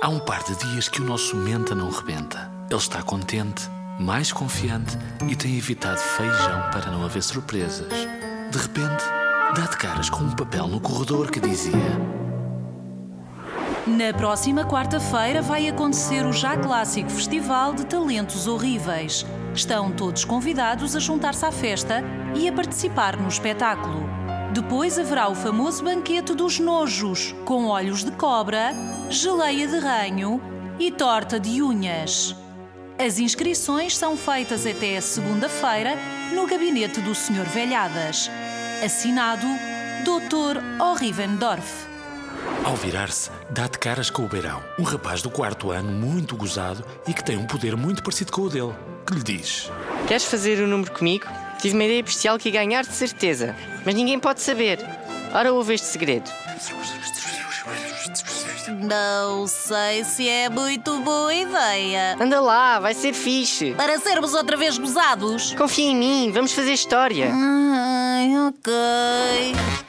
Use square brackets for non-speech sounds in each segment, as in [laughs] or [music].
Há um par de dias que o nosso menta não rebenta. Ele está contente, mais confiante e tem evitado feijão para não haver surpresas. De repente, dá de caras com um papel no corredor que dizia: Na próxima quarta-feira vai acontecer o já clássico Festival de Talentos Horríveis. Estão todos convidados a juntar-se à festa e a participar no espetáculo. Depois haverá o famoso banquete dos nojos, com olhos de cobra, geleia de ranho e torta de unhas. As inscrições são feitas até segunda-feira no gabinete do Sr. Velhadas. Assinado Dr. Horrivendorf. Ao virar-se, dá de caras com o Beirão, um rapaz do quarto ano muito gozado e que tem um poder muito parecido com o dele, que lhe diz: Queres fazer o número comigo? Tive uma ideia bestial que ia ganhar de certeza, mas ninguém pode saber. Ora, ouve este segredo. Não sei se é muito boa ideia. Anda lá, vai ser fixe. Para sermos outra vez gozados. Confia em mim, vamos fazer história. Ai, ok.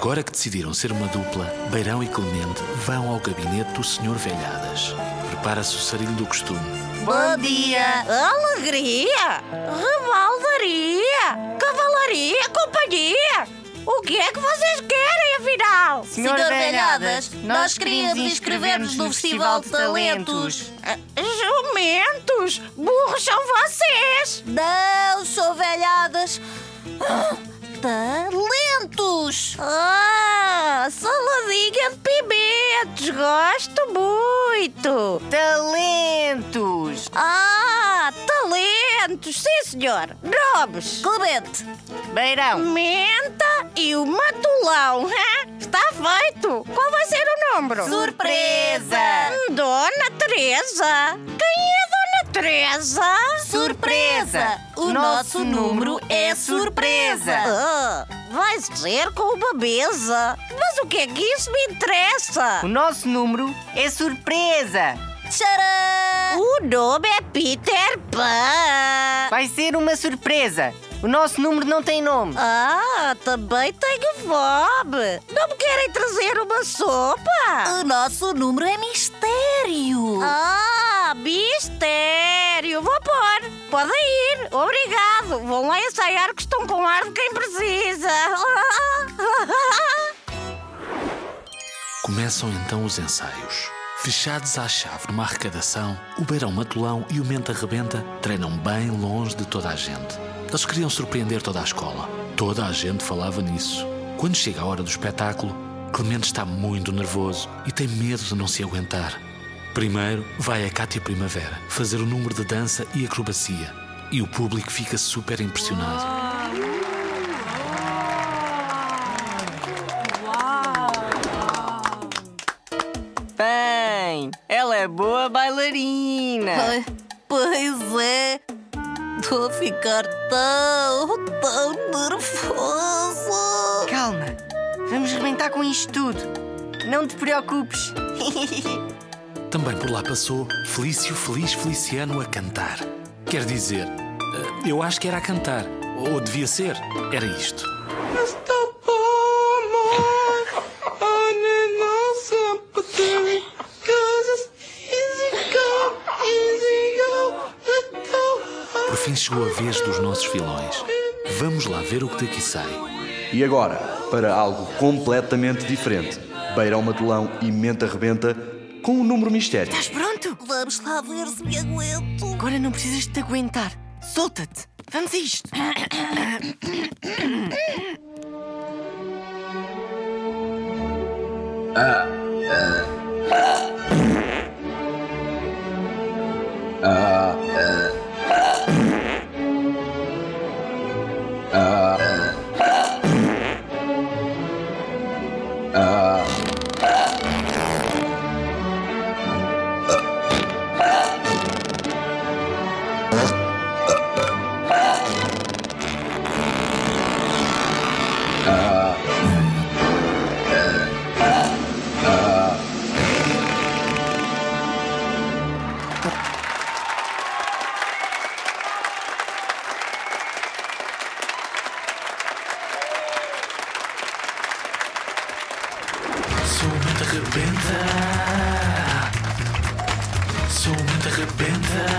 Agora que decidiram ser uma dupla, Beirão e Clemente vão ao gabinete do Sr. Velhadas. Prepara-se o sarilho do costume. Bom dia. Alegria. Rebaldaria. Cavalaria. Companhia. O que é que vocês querem, afinal? Senhor Velhadas, nós queríamos inscrever-nos no Festival de Talentos. Ah, Jumentos! Burros são vocês! Não, sou velhadas. Talentos! Ah, saladinha de pimentos! Gosto muito! Talentos! Ah, talentos! Sim, senhor! Nomes! Clemente! Beirão! Menta e o matulão! [laughs] Está feito! Qual vai ser o número? Surpresa! Dona Teresa! Quem é Dona Teresa? Surpresa! O nosso número é surpresa. Ah, vai ser com uma mesa. Mas o que é que isso me interessa? O nosso número é surpresa! Tcharam! O nome é Peter Pan. Vai ser uma surpresa! O nosso número não tem nome! Ah, também tenho fome. Não me querem trazer uma sopa? O nosso número é mistério. Ah, mistério. Vou pôr. Podem ir. Obrigado. Vão lá ensaiar que estão com ar de quem precisa. [laughs] Começam então os ensaios. Fechados à chave numa arrecadação, o Beirão Matulão e o Menta Rebenta treinam bem longe de toda a gente. Eles queriam surpreender toda a escola. Toda a gente falava nisso. Quando chega a hora do espetáculo, Clemente está muito nervoso e tem medo de não se aguentar. Primeiro vai a Cátia Primavera fazer o número de dança e acrobacia. E o público fica super impressionado. Bem, ela é boa bailarina! Ai, Pois é. Estou a ficar tão, tão nervoso. Calma, vamos rebentar com isto tudo. Não te preocupes. [laughs] Também por lá passou Felício Feliz Feliciano a cantar. Quer dizer, eh, eu acho que era a cantar. Ou devia ser. Era isto. Por fim chegou a vez dos nossos filões. Vamos lá ver o que daqui sai. E agora, para algo completamente diferente: Beirão Matulão e Menta Rebenta com um número mistério. Estás pronto? Vamos lá ver se me aguento. Agora não precisas de te aguentar. Solta-te. Vamos a isto. Somente arrebenta. Somente arrebenta.